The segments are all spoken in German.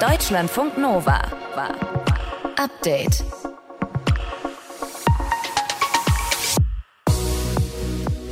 Deutschlandfunk Nova. Update.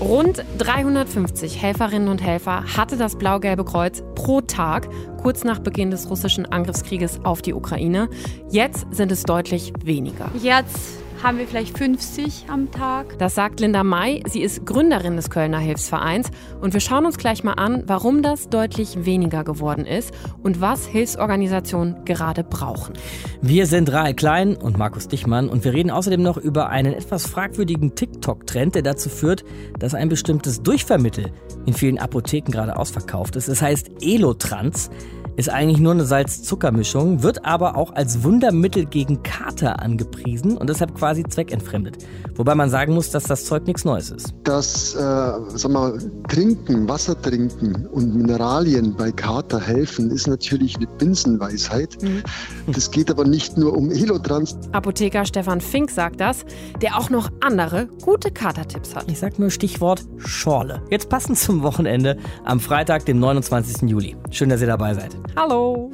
Rund 350 Helferinnen und Helfer hatte das Blau-Gelbe Kreuz pro Tag, kurz nach Beginn des russischen Angriffskrieges auf die Ukraine. Jetzt sind es deutlich weniger. Jetzt haben wir vielleicht 50 am Tag. Das sagt Linda May. Sie ist Gründerin des Kölner Hilfsvereins. Und wir schauen uns gleich mal an, warum das deutlich weniger geworden ist und was Hilfsorganisationen gerade brauchen. Wir sind Rahel Klein und Markus Dichmann und wir reden außerdem noch über einen etwas fragwürdigen TikTok-Trend, der dazu führt, dass ein bestimmtes Durchvermittel in vielen Apotheken gerade ausverkauft ist. Es heißt Elotrans ist eigentlich nur eine Salz-Zucker-Mischung, wird aber auch als Wundermittel gegen Kater angepriesen und deshalb quasi zweckentfremdet. Wobei man sagen muss, dass das Zeug nichts Neues ist. Das äh, sag mal, Trinken, Wasser trinken und Mineralien bei Kater helfen, ist natürlich eine Binsenweisheit. Mhm. Das geht aber nicht nur um Elotrans. Apotheker Stefan Fink sagt das, der auch noch andere gute Katertipps hat. Ich sag nur Stichwort Schorle. Jetzt passend zum Wochenende am Freitag, dem 29. Juli. Schön, dass ihr dabei seid. Hallo.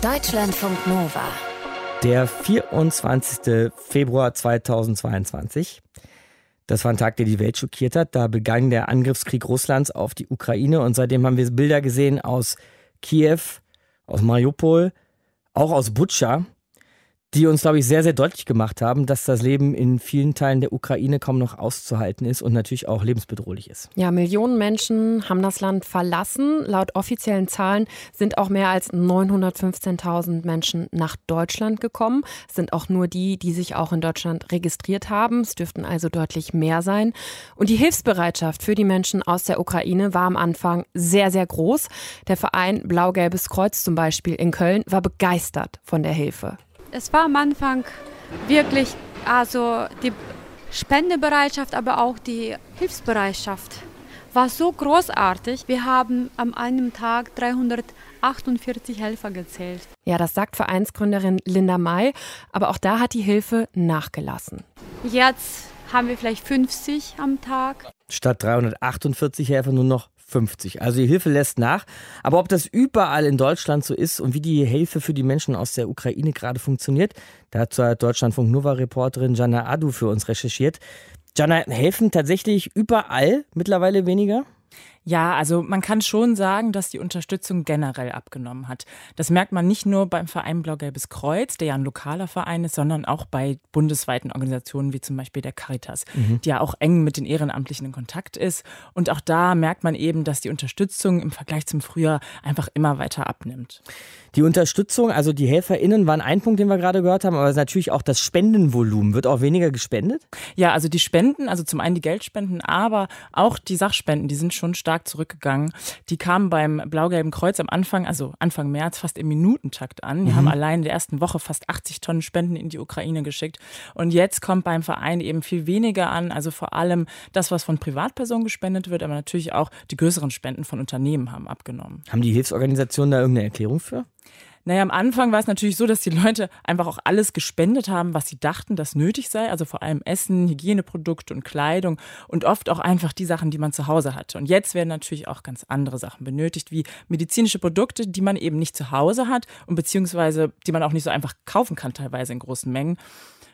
Deutschlandfunk Nova. Der 24. Februar 2022. Das war ein Tag, der die Welt schockiert hat. Da begann der Angriffskrieg Russlands auf die Ukraine und seitdem haben wir Bilder gesehen aus Kiew, aus Mariupol, auch aus Butscha die uns, glaube ich, sehr, sehr deutlich gemacht haben, dass das Leben in vielen Teilen der Ukraine kaum noch auszuhalten ist und natürlich auch lebensbedrohlich ist. Ja, Millionen Menschen haben das Land verlassen. Laut offiziellen Zahlen sind auch mehr als 915.000 Menschen nach Deutschland gekommen. Es sind auch nur die, die sich auch in Deutschland registriert haben. Es dürften also deutlich mehr sein. Und die Hilfsbereitschaft für die Menschen aus der Ukraine war am Anfang sehr, sehr groß. Der Verein Blau-Gelbes Kreuz zum Beispiel in Köln war begeistert von der Hilfe. Es war am Anfang wirklich also die Spendebereitschaft, aber auch die Hilfsbereitschaft war so großartig. Wir haben am einem Tag 348 Helfer gezählt. Ja, das sagt Vereinsgründerin Linda May, aber auch da hat die Hilfe nachgelassen. Jetzt haben wir vielleicht 50 am Tag. Statt 348 Helfer nur noch 50. Also die Hilfe lässt nach. Aber ob das überall in Deutschland so ist und wie die Hilfe für die Menschen aus der Ukraine gerade funktioniert, dazu hat Deutschlandfunk Nova-Reporterin Jana Adu für uns recherchiert. Jana, helfen tatsächlich überall mittlerweile weniger? Ja, also man kann schon sagen, dass die Unterstützung generell abgenommen hat. Das merkt man nicht nur beim Verein Blau-Gelbes Kreuz, der ja ein lokaler Verein ist, sondern auch bei bundesweiten Organisationen wie zum Beispiel der Caritas, mhm. die ja auch eng mit den Ehrenamtlichen in Kontakt ist. Und auch da merkt man eben, dass die Unterstützung im Vergleich zum Frühjahr einfach immer weiter abnimmt. Die Unterstützung, also die HelferInnen waren ein Punkt, den wir gerade gehört haben, aber natürlich auch das Spendenvolumen. Wird auch weniger gespendet? Ja, also die Spenden, also zum einen die Geldspenden, aber auch die Sachspenden, die sind schon stark zurückgegangen. Die kamen beim Blau-Gelben Kreuz am Anfang, also Anfang März, fast im Minutentakt an. Die mhm. haben allein in der ersten Woche fast 80 Tonnen Spenden in die Ukraine geschickt. Und jetzt kommt beim Verein eben viel weniger an. Also vor allem das, was von Privatpersonen gespendet wird, aber natürlich auch die größeren Spenden von Unternehmen haben abgenommen. Haben die Hilfsorganisationen da irgendeine Erklärung für? Naja, am Anfang war es natürlich so, dass die Leute einfach auch alles gespendet haben, was sie dachten, das nötig sei. Also vor allem Essen, Hygieneprodukte und Kleidung und oft auch einfach die Sachen, die man zu Hause hatte. Und jetzt werden natürlich auch ganz andere Sachen benötigt, wie medizinische Produkte, die man eben nicht zu Hause hat und beziehungsweise die man auch nicht so einfach kaufen kann, teilweise in großen Mengen.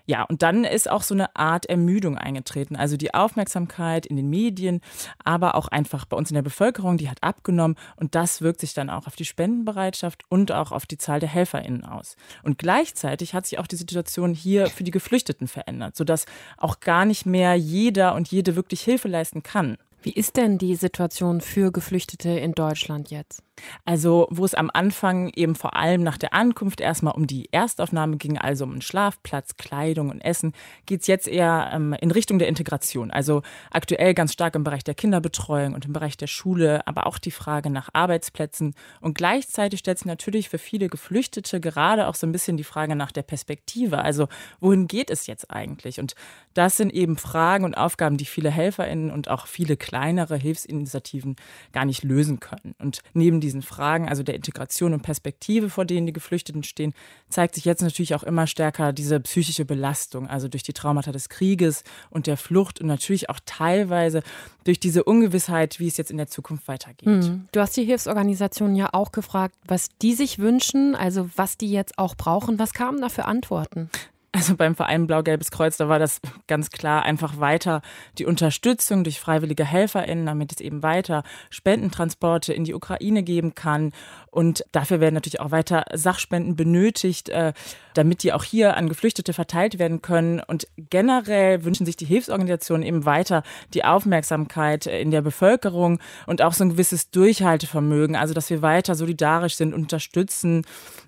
Ja, und dann ist auch so eine Art Ermüdung eingetreten. Also die Aufmerksamkeit in den Medien, aber auch einfach bei uns in der Bevölkerung, die hat abgenommen und das wirkt sich dann auch auf die Spendenbereitschaft und auch auf die Zahl der HelferInnen aus. Und gleichzeitig hat sich auch die Situation hier für die Geflüchteten verändert, sodass auch gar nicht mehr jeder und jede wirklich Hilfe leisten kann. Wie ist denn die Situation für Geflüchtete in Deutschland jetzt? Also, wo es am Anfang eben vor allem nach der Ankunft erstmal um die Erstaufnahme ging, also um einen Schlafplatz, Kleidung und Essen, geht es jetzt eher ähm, in Richtung der Integration. Also aktuell ganz stark im Bereich der Kinderbetreuung und im Bereich der Schule, aber auch die Frage nach Arbeitsplätzen. Und gleichzeitig stellt sich natürlich für viele Geflüchtete gerade auch so ein bisschen die Frage nach der Perspektive. Also, wohin geht es jetzt eigentlich? Und das sind eben Fragen und Aufgaben, die viele HelferInnen und auch viele kleinere Hilfsinitiativen gar nicht lösen können. Und neben diesen Fragen, also der Integration und Perspektive, vor denen die Geflüchteten stehen, zeigt sich jetzt natürlich auch immer stärker diese psychische Belastung, also durch die Traumata des Krieges und der Flucht und natürlich auch teilweise durch diese Ungewissheit, wie es jetzt in der Zukunft weitergeht. Mhm. Du hast die Hilfsorganisationen ja auch gefragt, was die sich wünschen, also was die jetzt auch brauchen. Was kamen da für Antworten? Also beim Verein Blau-Gelbes Kreuz, da war das ganz klar einfach weiter die Unterstützung durch freiwillige HelferInnen, damit es eben weiter Spendentransporte in die Ukraine geben kann. Und dafür werden natürlich auch weiter Sachspenden benötigt, äh, damit die auch hier an Geflüchtete verteilt werden können. Und generell wünschen sich die Hilfsorganisationen eben weiter die Aufmerksamkeit in der Bevölkerung und auch so ein gewisses Durchhaltevermögen. Also, dass wir weiter solidarisch sind, unterstützen.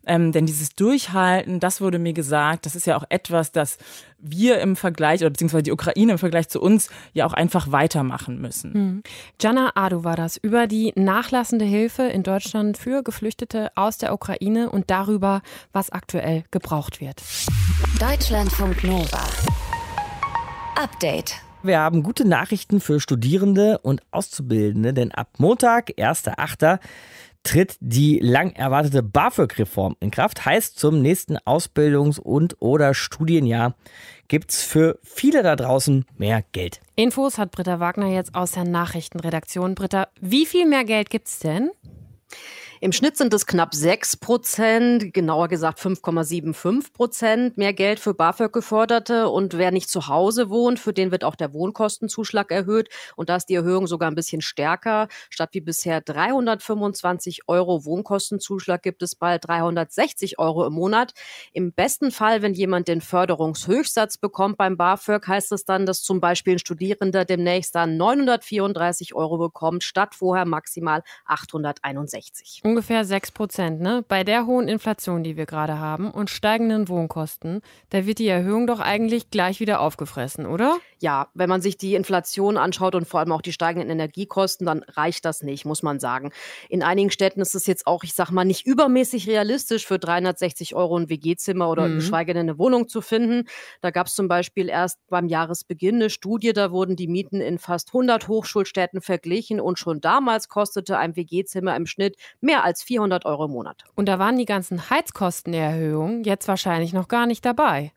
Ähm, denn dieses Durchhalten, das wurde mir gesagt, das ist ja auch etwas, das wir im Vergleich, oder beziehungsweise die Ukraine im Vergleich zu uns, ja auch einfach weitermachen müssen. Hm. Jana Adu war das über die nachlassende Hilfe in Deutschland für Geflüchtete aus der Ukraine und darüber, was aktuell gebraucht wird. Deutschlandfunk Nova. Update. Wir haben gute Nachrichten für Studierende und Auszubildende, denn ab Montag, 1.8., tritt die lang erwartete BAföG-Reform in Kraft. Heißt, zum nächsten Ausbildungs- und oder Studienjahr gibt es für viele da draußen mehr Geld. Infos hat Britta Wagner jetzt aus der Nachrichtenredaktion. Britta, wie viel mehr Geld gibt es denn? Im Schnitt sind es knapp 6 Prozent, genauer gesagt 5,75 Prozent mehr Geld für BAföG-Geförderte. Und wer nicht zu Hause wohnt, für den wird auch der Wohnkostenzuschlag erhöht. Und da ist die Erhöhung sogar ein bisschen stärker. Statt wie bisher 325 Euro Wohnkostenzuschlag gibt es bald 360 Euro im Monat. Im besten Fall, wenn jemand den Förderungshöchstsatz bekommt beim BAföG, heißt es dann, dass zum Beispiel ein Studierender demnächst dann 934 Euro bekommt, statt vorher maximal 861. Ungefähr 6 Prozent. Ne? Bei der hohen Inflation, die wir gerade haben und steigenden Wohnkosten, da wird die Erhöhung doch eigentlich gleich wieder aufgefressen, oder? Ja, wenn man sich die Inflation anschaut und vor allem auch die steigenden Energiekosten, dann reicht das nicht, muss man sagen. In einigen Städten ist es jetzt auch, ich sag mal, nicht übermäßig realistisch, für 360 Euro ein WG-Zimmer oder mhm. geschweige denn eine Wohnung zu finden. Da gab es zum Beispiel erst beim Jahresbeginn eine Studie, da wurden die Mieten in fast 100 Hochschulstädten verglichen und schon damals kostete ein WG-Zimmer im Schnitt mehr mehr als 400 Euro im Monat. Und da waren die ganzen Heizkostenerhöhungen jetzt wahrscheinlich noch gar nicht dabei.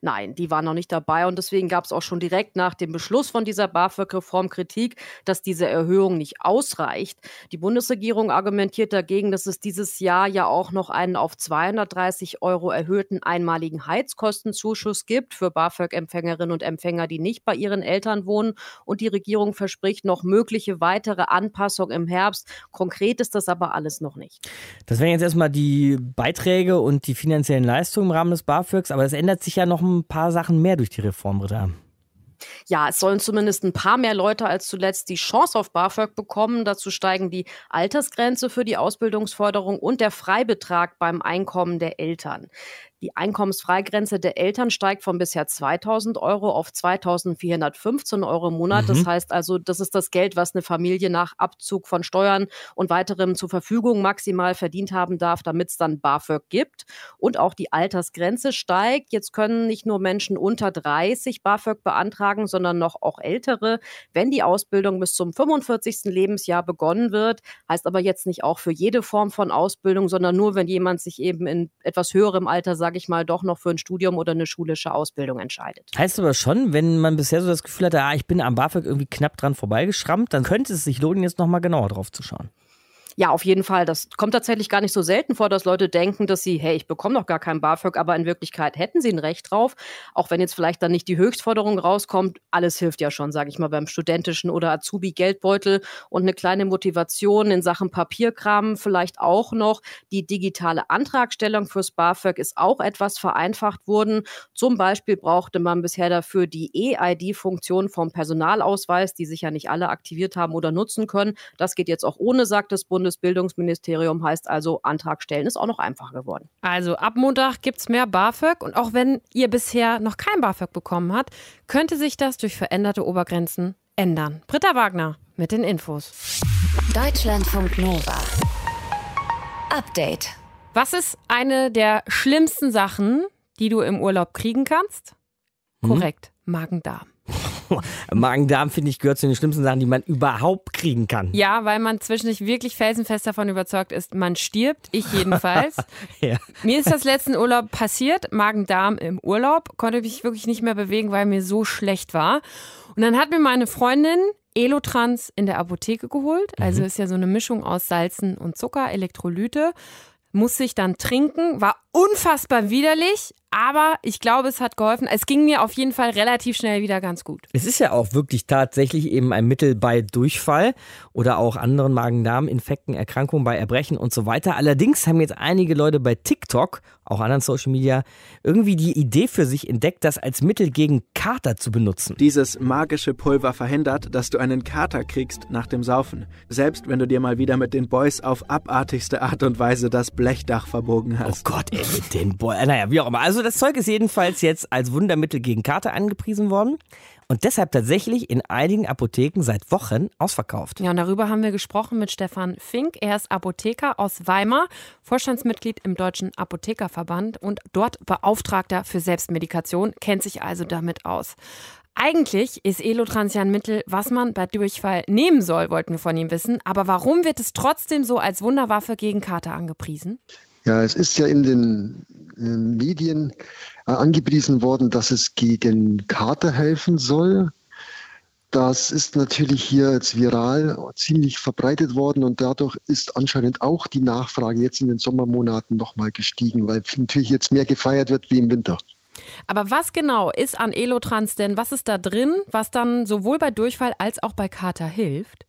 Nein, die waren noch nicht dabei und deswegen gab es auch schon direkt nach dem Beschluss von dieser BAföG-Reform Kritik, dass diese Erhöhung nicht ausreicht. Die Bundesregierung argumentiert dagegen, dass es dieses Jahr ja auch noch einen auf 230 Euro erhöhten einmaligen Heizkostenzuschuss gibt für BAföG-Empfängerinnen und Empfänger, die nicht bei ihren Eltern wohnen. Und die Regierung verspricht noch mögliche weitere Anpassungen im Herbst. Konkret ist das aber alles noch nicht. Das wären jetzt erstmal die Beiträge und die finanziellen Leistungen im Rahmen des BAföGs, aber es ändert sich ja noch ein paar Sachen mehr durch die Reform, Britta. Ja, es sollen zumindest ein paar mehr Leute als zuletzt die Chance auf BAföG bekommen. Dazu steigen die Altersgrenze für die Ausbildungsförderung und der Freibetrag beim Einkommen der Eltern. Die Einkommensfreigrenze der Eltern steigt von bisher 2000 Euro auf 2415 Euro im Monat. Mhm. Das heißt also, das ist das Geld, was eine Familie nach Abzug von Steuern und weiterem zur Verfügung maximal verdient haben darf, damit es dann BAföG gibt. Und auch die Altersgrenze steigt. Jetzt können nicht nur Menschen unter 30 BAföG beantragen, sondern noch auch ältere, wenn die Ausbildung bis zum 45. Lebensjahr begonnen wird. Heißt aber jetzt nicht auch für jede Form von Ausbildung, sondern nur, wenn jemand sich eben in etwas höherem Alter sage ich mal, doch noch für ein Studium oder eine schulische Ausbildung entscheidet. Heißt aber schon, wenn man bisher so das Gefühl hatte, ah, ich bin am BAföG irgendwie knapp dran vorbeigeschrammt, dann könnte es sich lohnen, jetzt nochmal genauer drauf zu schauen. Ja, auf jeden Fall. Das kommt tatsächlich gar nicht so selten vor, dass Leute denken, dass sie, hey, ich bekomme doch gar kein BAföG, aber in Wirklichkeit hätten sie ein Recht drauf. Auch wenn jetzt vielleicht dann nicht die Höchstforderung rauskommt, alles hilft ja schon, sage ich mal, beim studentischen oder Azubi-Geldbeutel und eine kleine Motivation in Sachen Papierkram vielleicht auch noch. Die digitale Antragstellung fürs BAföG ist auch etwas vereinfacht worden. Zum Beispiel brauchte man bisher dafür die E-ID-Funktion vom Personalausweis, die sich ja nicht alle aktiviert haben oder nutzen können. Das geht jetzt auch ohne, sagt das Bund Bundesbildungsministerium heißt also, Antrag stellen ist auch noch einfacher geworden. Also ab Montag gibt es mehr BAföG und auch wenn ihr bisher noch kein BAföG bekommen habt, könnte sich das durch veränderte Obergrenzen ändern. Britta Wagner mit den Infos. Deutschlandfunk Nova. Update. Was ist eine der schlimmsten Sachen, die du im Urlaub kriegen kannst? Mhm. Korrekt, Magen-Darm. Magen-Darm, finde ich, gehört zu den schlimmsten Sachen, die man überhaupt kriegen kann. Ja, weil man zwischendurch wirklich felsenfest davon überzeugt ist, man stirbt. Ich jedenfalls. ja. Mir ist das letzten Urlaub passiert, Magen-Darm im Urlaub, konnte mich wirklich nicht mehr bewegen, weil mir so schlecht war. Und dann hat mir meine Freundin Elotrans in der Apotheke geholt. Also mhm. ist ja so eine Mischung aus Salzen und Zucker, Elektrolyte. Muss ich dann trinken, war unfassbar widerlich, aber ich glaube, es hat geholfen. Es ging mir auf jeden Fall relativ schnell wieder ganz gut. Es ist ja auch wirklich tatsächlich eben ein Mittel bei Durchfall oder auch anderen Magen-Darm-Infekten, Erkrankungen bei Erbrechen und so weiter. Allerdings haben jetzt einige Leute bei TikTok, auch anderen Social Media, irgendwie die Idee für sich entdeckt, das als Mittel gegen Kater zu benutzen. Dieses magische Pulver verhindert, dass du einen Kater kriegst nach dem Saufen. Selbst wenn du dir mal wieder mit den Boys auf abartigste Art und Weise das Blechdach verbogen hast. Oh Gott, ey, mit den Boys. Naja, wie auch immer. Also das Zeug ist jedenfalls jetzt als Wundermittel gegen Kater angepriesen worden und deshalb tatsächlich in einigen Apotheken seit Wochen ausverkauft. Ja, und darüber haben wir gesprochen mit Stefan Fink. Er ist Apotheker aus Weimar, Vorstandsmitglied im Deutschen Apothekerverband und dort Beauftragter für Selbstmedikation, kennt sich also damit aus. Eigentlich ist Elotrans ja ein Mittel, was man bei Durchfall nehmen soll, wollten wir von ihm wissen. Aber warum wird es trotzdem so als Wunderwaffe gegen Kater angepriesen? Ja, es ist ja in den Medien äh, angepriesen worden, dass es gegen Kater helfen soll. Das ist natürlich hier jetzt viral ziemlich verbreitet worden und dadurch ist anscheinend auch die Nachfrage jetzt in den Sommermonaten nochmal gestiegen, weil natürlich jetzt mehr gefeiert wird wie im Winter. Aber was genau ist an Elotrans denn? Was ist da drin, was dann sowohl bei Durchfall als auch bei Kater hilft?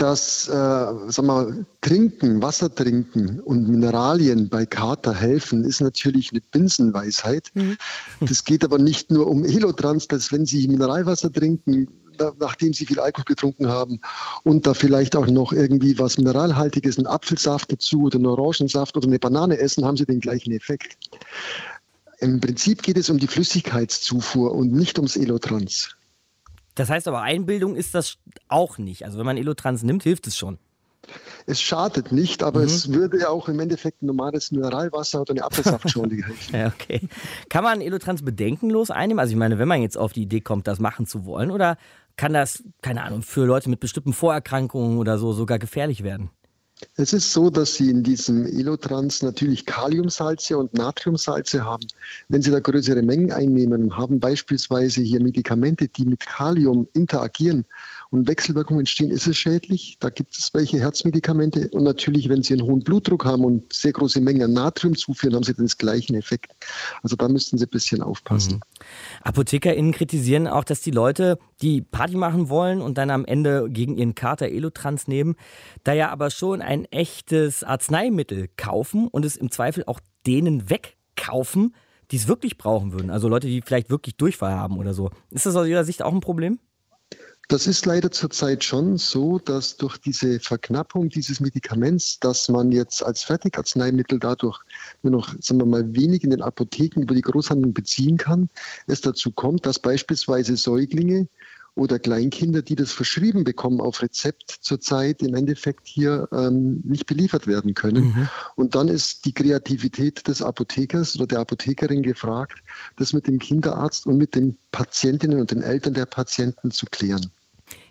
Dass äh, sag mal, Trinken, Wasser trinken und Mineralien bei Kater helfen, ist natürlich eine Binsenweisheit. Mhm. Das geht aber nicht nur um Elotrans, dass wenn Sie Mineralwasser trinken, da, nachdem Sie viel Alkohol getrunken haben und da vielleicht auch noch irgendwie was Mineralhaltiges, einen Apfelsaft dazu oder einen Orangensaft oder eine Banane essen, haben Sie den gleichen Effekt. Im Prinzip geht es um die Flüssigkeitszufuhr und nicht ums Elotrans. Das heißt aber, Einbildung ist das auch nicht. Also wenn man Elotrans nimmt, hilft es schon. Es schadet nicht, aber mhm. es würde ja auch im Endeffekt ein normales Mineralwasser oder eine Apfelsaftschorle helfen. ja, okay. Kann man Elotrans bedenkenlos einnehmen? Also ich meine, wenn man jetzt auf die Idee kommt, das machen zu wollen, oder kann das, keine Ahnung, für Leute mit bestimmten Vorerkrankungen oder so sogar gefährlich werden? Es ist so, dass Sie in diesem Elotrans natürlich Kaliumsalze und Natriumsalze haben. Wenn Sie da größere Mengen einnehmen, haben beispielsweise hier Medikamente, die mit Kalium interagieren, und Wechselwirkungen entstehen, ist es schädlich. Da gibt es welche Herzmedikamente. Und natürlich, wenn Sie einen hohen Blutdruck haben und sehr große Mengen an Natrium zuführen, haben Sie den gleichen Effekt. Also da müssten Sie ein bisschen aufpassen. Mhm. ApothekerInnen kritisieren auch, dass die Leute, die Party machen wollen und dann am Ende gegen ihren Kater Elotrans nehmen, da ja aber schon ein echtes Arzneimittel kaufen und es im Zweifel auch denen wegkaufen, die es wirklich brauchen würden. Also Leute, die vielleicht wirklich Durchfall haben oder so. Ist das aus Ihrer Sicht auch ein Problem? Das ist leider zurzeit schon so, dass durch diese Verknappung dieses Medikaments, dass man jetzt als Fertigarzneimittel dadurch nur noch, sagen wir mal, wenig in den Apotheken über die Großhandlung beziehen kann, es dazu kommt, dass beispielsweise Säuglinge oder Kleinkinder, die das verschrieben bekommen auf Rezept zurzeit im Endeffekt hier ähm, nicht beliefert werden können. Mhm. Und dann ist die Kreativität des Apothekers oder der Apothekerin gefragt, das mit dem Kinderarzt und mit den Patientinnen und den Eltern der Patienten zu klären.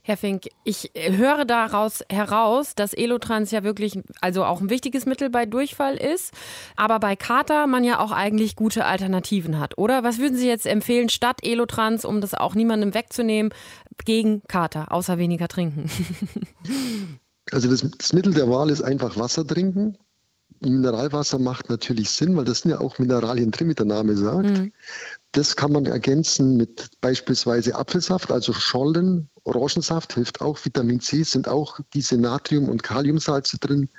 Herr Fink, ich äh, höre daraus heraus, dass Elotrans ja wirklich also auch ein wichtiges Mittel bei Durchfall ist, aber bei Kater man ja auch eigentlich gute Alternativen hat, oder? Was würden Sie jetzt empfehlen statt Elotrans, um das auch niemandem wegzunehmen, gegen Kater, außer weniger trinken? Also das, das Mittel der Wahl ist einfach Wasser trinken. Mineralwasser macht natürlich Sinn, weil das sind ja auch Mineralien drin, wie der Name sagt. Mhm. Das kann man ergänzen mit beispielsweise Apfelsaft, also Schollen Orangensaft hilft auch, Vitamin C sind auch diese Natrium- und Kaliumsalze drin.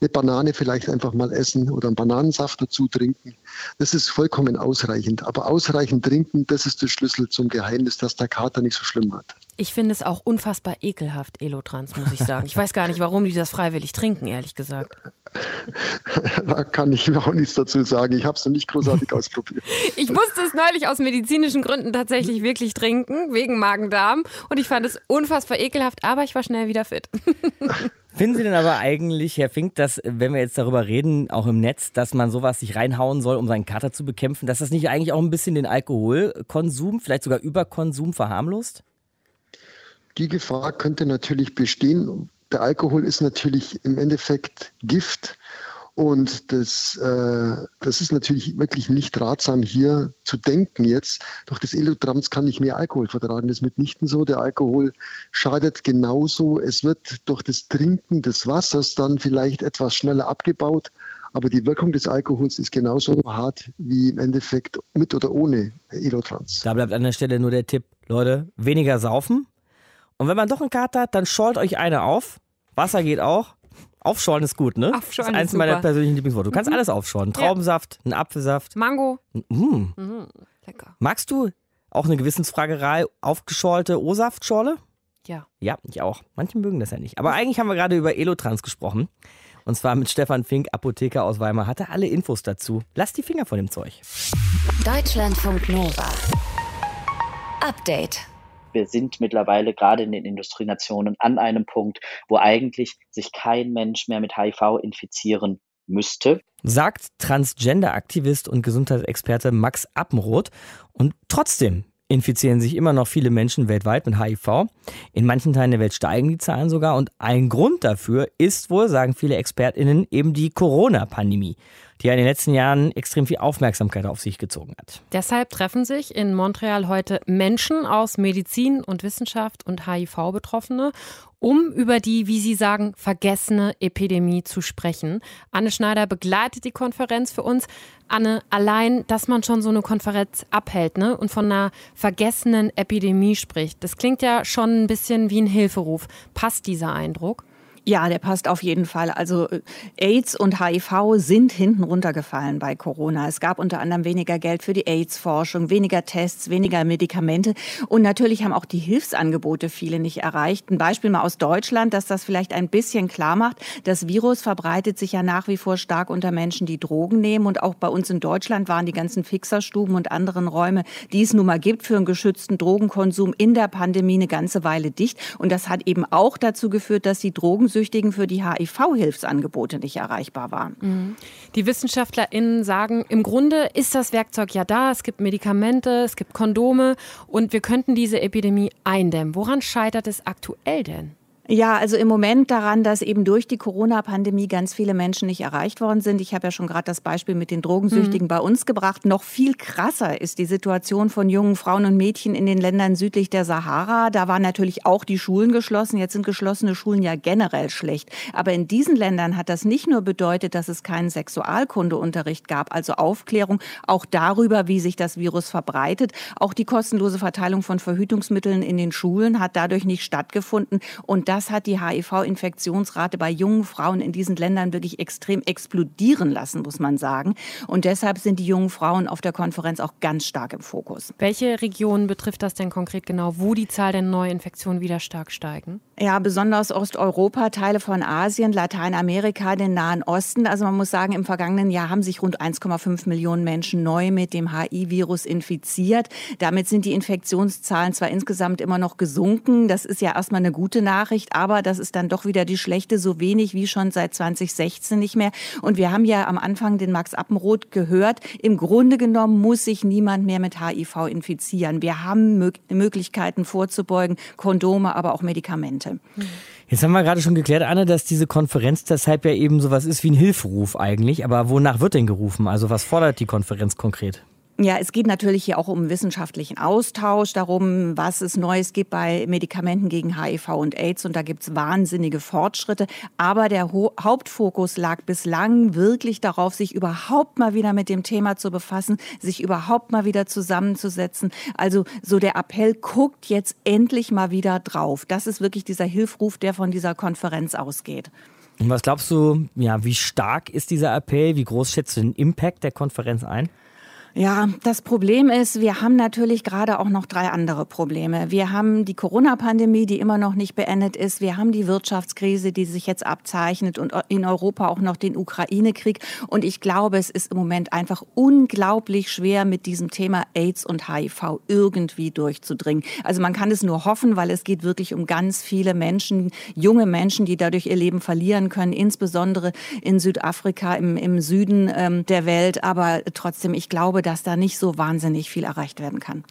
Eine Banane vielleicht einfach mal essen oder einen Bananensaft dazu trinken. Das ist vollkommen ausreichend. Aber ausreichend trinken, das ist der Schlüssel zum Geheimnis, dass der Kater nicht so schlimm hat. Ich finde es auch unfassbar ekelhaft, Elotrans, muss ich sagen. Ich weiß gar nicht, warum die das freiwillig trinken, ehrlich gesagt. Da kann ich auch nichts dazu sagen. Ich habe es noch nicht großartig ausprobiert. Ich musste es neulich aus medizinischen Gründen tatsächlich wirklich trinken, wegen Magen-Darm. Und ich fand es unfassbar ekelhaft, aber ich war schnell wieder fit. Finden Sie denn aber eigentlich, Herr Fink, dass, wenn wir jetzt darüber reden, auch im Netz, dass man sowas sich reinhauen soll, um seinen Kater zu bekämpfen, dass das nicht eigentlich auch ein bisschen den Alkoholkonsum, vielleicht sogar Überkonsum verharmlost? Die Gefahr könnte natürlich bestehen. Der Alkohol ist natürlich im Endeffekt Gift und das, äh, das ist natürlich wirklich nicht ratsam, hier zu denken jetzt. Durch das Elotrams kann ich mehr Alkohol vertragen. Das ist mitnichten so. Der Alkohol schadet genauso. Es wird durch das Trinken des Wassers dann vielleicht etwas schneller abgebaut. Aber die Wirkung des Alkohols ist genauso hart wie im Endeffekt mit oder ohne Elotrans. Da bleibt an der Stelle nur der Tipp, Leute, weniger saufen. Und wenn man doch einen Kater hat, dann schollt euch eine auf. Wasser geht auch. Aufschorlen ist gut, ne? Aufschorlen das ist eins meiner persönlichen Lieblingsworte. Du kannst Mhm. alles aufschorlen. Traubensaft, einen Apfelsaft. Mango. Mm. Mhm. Lecker. Magst du auch eine Gewissensfragerei aufgeschorlte O-Saftschorle? Ja. Ja, ich auch. Manche mögen das ja nicht. Aber eigentlich haben wir gerade über Elotrans gesprochen. Und zwar mit Stefan Fink, Apotheker aus Weimar. Hatte alle Infos dazu. Lass die Finger von dem Zeug. Deutschlandfunk Nova. Update. Wir sind mittlerweile gerade in den Industrienationen an einem Punkt, wo eigentlich sich kein Mensch mehr mit HIV infizieren müsste. Sagt Transgender-Aktivist und Gesundheitsexperte Max Appenroth. Und trotzdem infizieren sich immer noch viele Menschen weltweit mit HIV. In manchen Teilen der Welt steigen die Zahlen sogar. Und ein Grund dafür ist wohl, sagen viele ExpertInnen, eben die Corona-Pandemie, die ja in den letzten Jahren extrem viel Aufmerksamkeit auf sich gezogen hat. Deshalb treffen sich in Montreal heute Menschen aus Medizin und Wissenschaft und HIV-Betroffene, um über die, wie sie sagen, vergessene Epidemie zu sprechen. Anne Schneider begleitet die Konferenz für uns. Anne, allein, dass man schon so eine Konferenz abhält ne, und von einer vergessenen Epidemie spricht, das klingt ja schon ein bisschen wie ein Hilferuf. Passt dieser Eindruck? Ja, der passt auf jeden Fall. Also äh, AIDS und HIV sind hinten runtergefallen bei Corona. Es gab unter anderem weniger Geld für die AIDS-Forschung, weniger Tests, weniger Medikamente. Und natürlich haben auch die Hilfsangebote viele nicht erreicht. Ein Beispiel mal aus Deutschland, dass das vielleicht ein bisschen klar macht. Das Virus verbreitet sich ja nach wie vor stark unter Menschen, die Drogen nehmen. Und auch bei uns in Deutschland waren die ganzen Fixerstuben und anderen Räume, die es nun mal gibt für einen geschützten Drogenkonsum in der Pandemie eine ganze Weile dicht. Und das hat eben auch dazu geführt, dass die Drogensüchtigen für die HIV-Hilfsangebote nicht erreichbar waren. Die WissenschaftlerInnen sagen, im Grunde ist das Werkzeug ja da. Es gibt Medikamente, es gibt Kondome und wir könnten diese Epidemie eindämmen. Woran scheitert es aktuell denn? Ja, also im Moment daran, dass eben durch die Corona-Pandemie ganz viele Menschen nicht erreicht worden sind. Ich habe ja schon gerade das Beispiel mit den Drogensüchtigen bei uns gebracht. Noch viel krasser ist die Situation von jungen Frauen und Mädchen in den Ländern südlich der Sahara. Da waren natürlich auch die Schulen geschlossen. Jetzt sind geschlossene Schulen ja generell schlecht. Aber in diesen Ländern hat das nicht nur bedeutet, dass es keinen Sexualkundeunterricht gab, also Aufklärung auch darüber, wie sich das Virus verbreitet. Auch die kostenlose Verteilung von Verhütungsmitteln in den Schulen hat dadurch nicht stattgefunden. Und das hat die HIV-Infektionsrate bei jungen Frauen in diesen Ländern wirklich extrem explodieren lassen, muss man sagen. Und deshalb sind die jungen Frauen auf der Konferenz auch ganz stark im Fokus. Welche Regionen betrifft das denn konkret genau, wo die Zahl der Neuinfektionen wieder stark steigen? Ja, besonders Osteuropa, Teile von Asien, Lateinamerika, den Nahen Osten. Also man muss sagen, im vergangenen Jahr haben sich rund 1,5 Millionen Menschen neu mit dem HIV-Virus infiziert. Damit sind die Infektionszahlen zwar insgesamt immer noch gesunken. Das ist ja erstmal eine gute Nachricht, aber das ist dann doch wieder die schlechte, so wenig wie schon seit 2016 nicht mehr. Und wir haben ja am Anfang den Max Appenroth gehört. Im Grunde genommen muss sich niemand mehr mit HIV infizieren. Wir haben Mö Möglichkeiten vorzubeugen, Kondome, aber auch Medikamente. Jetzt haben wir gerade schon geklärt, Anne, dass diese Konferenz deshalb ja eben sowas ist wie ein Hilferuf eigentlich. Aber wonach wird denn gerufen? Also was fordert die Konferenz konkret? Ja, es geht natürlich hier auch um wissenschaftlichen Austausch, darum, was es Neues gibt bei Medikamenten gegen HIV und AIDS. Und da gibt's wahnsinnige Fortschritte. Aber der Ho Hauptfokus lag bislang wirklich darauf, sich überhaupt mal wieder mit dem Thema zu befassen, sich überhaupt mal wieder zusammenzusetzen. Also so der Appell, guckt jetzt endlich mal wieder drauf. Das ist wirklich dieser Hilfruf, der von dieser Konferenz ausgeht. Und was glaubst du, ja, wie stark ist dieser Appell? Wie groß schätzt du den Impact der Konferenz ein? Ja, das Problem ist, wir haben natürlich gerade auch noch drei andere Probleme. Wir haben die Corona-Pandemie, die immer noch nicht beendet ist. Wir haben die Wirtschaftskrise, die sich jetzt abzeichnet und in Europa auch noch den Ukraine-Krieg. Und ich glaube, es ist im Moment einfach unglaublich schwer, mit diesem Thema AIDS und HIV irgendwie durchzudringen. Also man kann es nur hoffen, weil es geht wirklich um ganz viele Menschen, junge Menschen, die dadurch ihr Leben verlieren können, insbesondere in Südafrika, im, im Süden ähm, der Welt. Aber trotzdem, ich glaube, glaube, dass da nicht so wahnsinnig viel erreicht werden kann.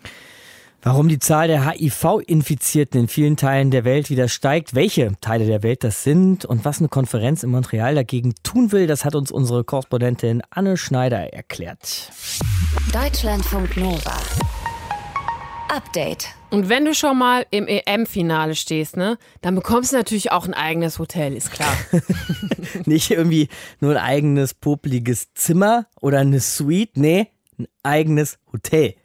Warum die Zahl der HIV-Infizierten in vielen Teilen der Welt wieder steigt, welche Teile der Welt das sind und was eine Konferenz in Montreal dagegen tun will, das hat uns unsere Korrespondentin Anne Schneider erklärt. Deutschlandfunk Nova. Update. Und wenn du schon mal im EM-Finale stehst, ne, dann bekommst du natürlich auch ein eigenes Hotel, ist klar. Nicht irgendwie nur ein eigenes popeliges Zimmer oder eine Suite, nee, ein eigenes Hotel.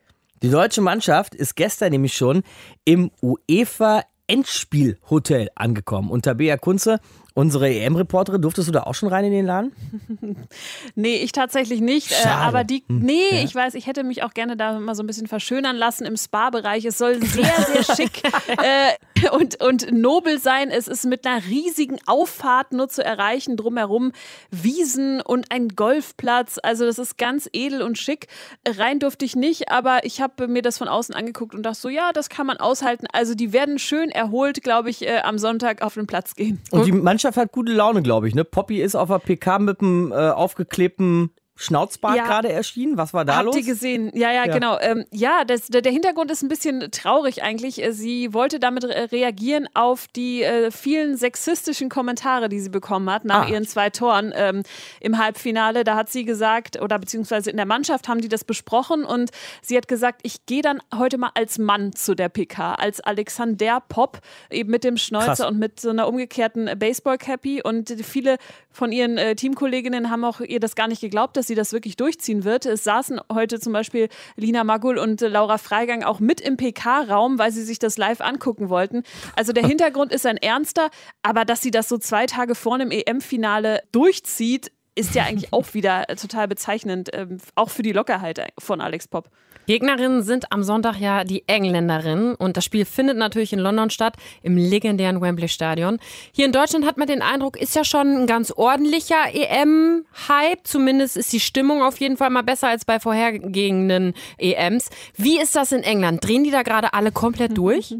Die deutsche Mannschaft ist gestern nämlich schon im UEFA Endspielhotel angekommen. Und Tabea Kunze Unsere EM-Reporterin, durftest du da auch schon rein in den Laden? nee, ich tatsächlich nicht. Äh, Schade. aber die, Hm, nee, ja. ich weiß, ich hätte mich auch gerne da mal so ein bisschen verschönern lassen im Spa-Bereich. Es soll sehr, sehr schick äh, und, und nobel sein. Es ist mit einer riesigen Auffahrt nur zu erreichen. Drumherum Wiesen und ein Golfplatz. Also das ist ganz edel und schick. Rein durfte ich nicht, aber ich habe mir das von außen angeguckt und dachte so, ja, das kann man aushalten. Also die werden schön erholt, glaube ich, äh, am Sonntag auf den Platz gehen. Und die Mannschaft hat gute Laune, glaube ich. Ne? Poppy ist auf der PK mit einem äh, aufgeklebten Schnauzbart Ja. gerade erschienen. Was war da Habt los? ihr gesehen? Ja, ja, Ja. genau. Ähm, ja, das, der, der Hintergrund ist ein bisschen traurig eigentlich. Äh, Sie wollte damit re reagieren auf die äh, vielen sexistischen Kommentare, die sie bekommen hat nach Ah. ihren zwei Toren ähm, im Halbfinale. Da hat sie gesagt, oder beziehungsweise in der Mannschaft haben die das besprochen und sie hat gesagt, ich gehe dann heute mal als Mann zu der PK, als Alexander Pop, eben mit dem Schnäuzer Krass. und mit so einer umgekehrten Baseball-Cappy. Und viele von ihren äh, Teamkolleginnen haben auch ihr das gar nicht geglaubt, dass sie das wirklich durchziehen wird. Es saßen heute zum Beispiel Lina Magul und Laura Freigang auch mit im PK-Raum, weil sie sich das live angucken wollten. Also der Hintergrund ist ein ernster, aber dass sie das so zwei Tage vor einem EM-Finale durchzieht, ist ja eigentlich auch wieder total bezeichnend, ähm, auch für die Lockerheit von Alex Pop. Gegnerinnen sind am Sonntag ja die Engländerinnen und das Spiel findet natürlich in London statt, im legendären Wembley Stadion. Hier in Deutschland hat man den Eindruck, ist ja schon ein ganz ordentlicher EM-Hype. Zumindest ist die Stimmung auf jeden Fall mal besser als bei vorhergehenden EMs. Wie ist das in England? Drehen die da gerade alle komplett durch?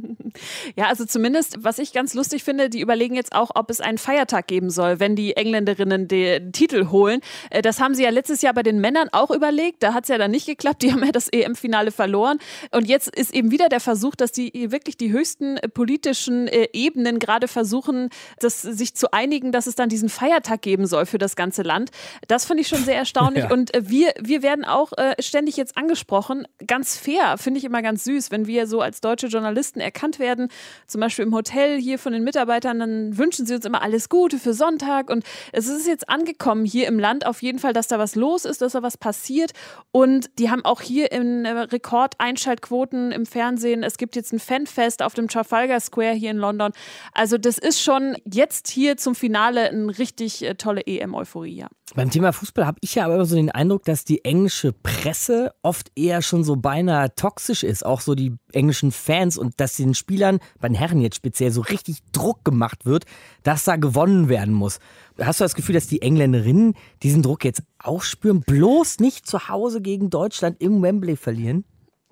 Ja, also zumindest, was ich ganz lustig finde, die überlegen jetzt auch, ob es einen Feiertag geben soll, wenn die Engländerinnen den Titel holen. Äh, Das haben sie ja letztes Jahr bei den Männern auch überlegt. Da hat es ja dann nicht geklappt. Die haben ja das EM-Finale verloren. Und jetzt ist eben wieder der Versuch, dass die wirklich die höchsten äh, politischen äh, Ebenen gerade versuchen, das, sich zu einigen, dass es dann diesen Feiertag geben soll für das ganze Land. Das finde ich schon sehr erstaunlich. Ja. Und äh, wir, wir werden auch ständig jetzt angesprochen. Ganz fair, finde ich immer ganz süß, wenn wir so als deutsche Journalisten erkannt werden, zum Beispiel im Hotel hier von den Mitarbeitern, dann wünschen sie uns immer alles Gute für Sonntag. Und es ist jetzt angekommen hier im Land auf jeden Fall, dass da was los ist, dass da was passiert. Und die haben auch hier in äh, Rekordeinschaltquoten im Fernsehen. Es gibt jetzt ein Fanfest auf dem Trafalgar Square hier in London. Also das ist schon jetzt hier zum Finale eine richtig äh, tolle EM-Euphorie, ja. Beim Thema Fußball habe ich ja aber immer so den Eindruck, dass die englische Presse oft eher schon so beinahe toxisch ist, auch so die englischen Fans und dass den Spielern, bei den Herren jetzt speziell, so richtig Druck gemacht wird, dass da gewonnen werden muss. Hast du das Gefühl, dass die Engländerinnen diesen Druck jetzt auch spüren? Bloß nicht zu Hause gegen Deutschland im Wembley verlieren?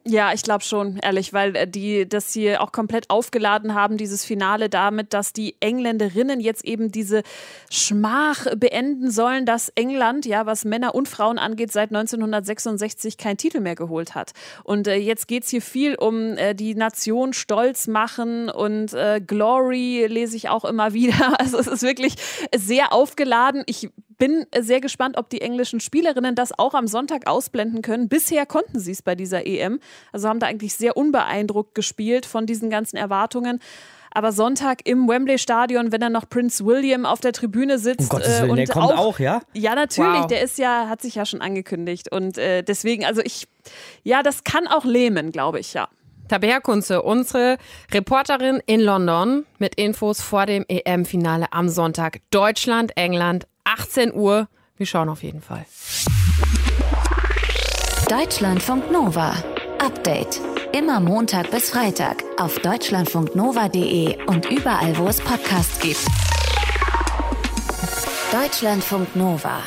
Ja, ich glaube schon, ehrlich, weil äh, die das hier auch komplett aufgeladen haben, dieses Finale damit, dass die Engländerinnen jetzt eben diese Schmach beenden sollen, dass England, ja, was Männer und Frauen angeht, seit 1966 keinen Titel mehr geholt hat. Und äh, jetzt geht's hier viel um äh, die Nation stolz machen und äh, Glory lese ich auch immer wieder. Also es ist wirklich sehr aufgeladen. Ich bin sehr gespannt, ob die englischen Spielerinnen das auch am Sonntag ausblenden können. Bisher konnten sie es bei dieser EM. Also haben da eigentlich sehr unbeeindruckt gespielt von diesen ganzen Erwartungen. Aber Sonntag im Wembley Stadion, wenn dann noch Prince William auf der Tribüne sitzt. Um Gottes Willen, und der kommt auch, ja? Ja, natürlich. Wow. Der ist ja, hat sich ja schon angekündigt. Und äh, deswegen, also ich, ja, das kann auch lähmen, glaube ich, ja. Tabea Kunze, unsere Reporterin in London mit Infos vor dem EM-Finale am Sonntag. Deutschland, England, 18 Uhr. Wir schauen auf jeden Fall. Deutschlandfunk Nova. Update. Immer Montag bis Freitag auf deutschlandfunknova.de und überall, wo es Podcasts gibt. Deutschlandfunk Nova.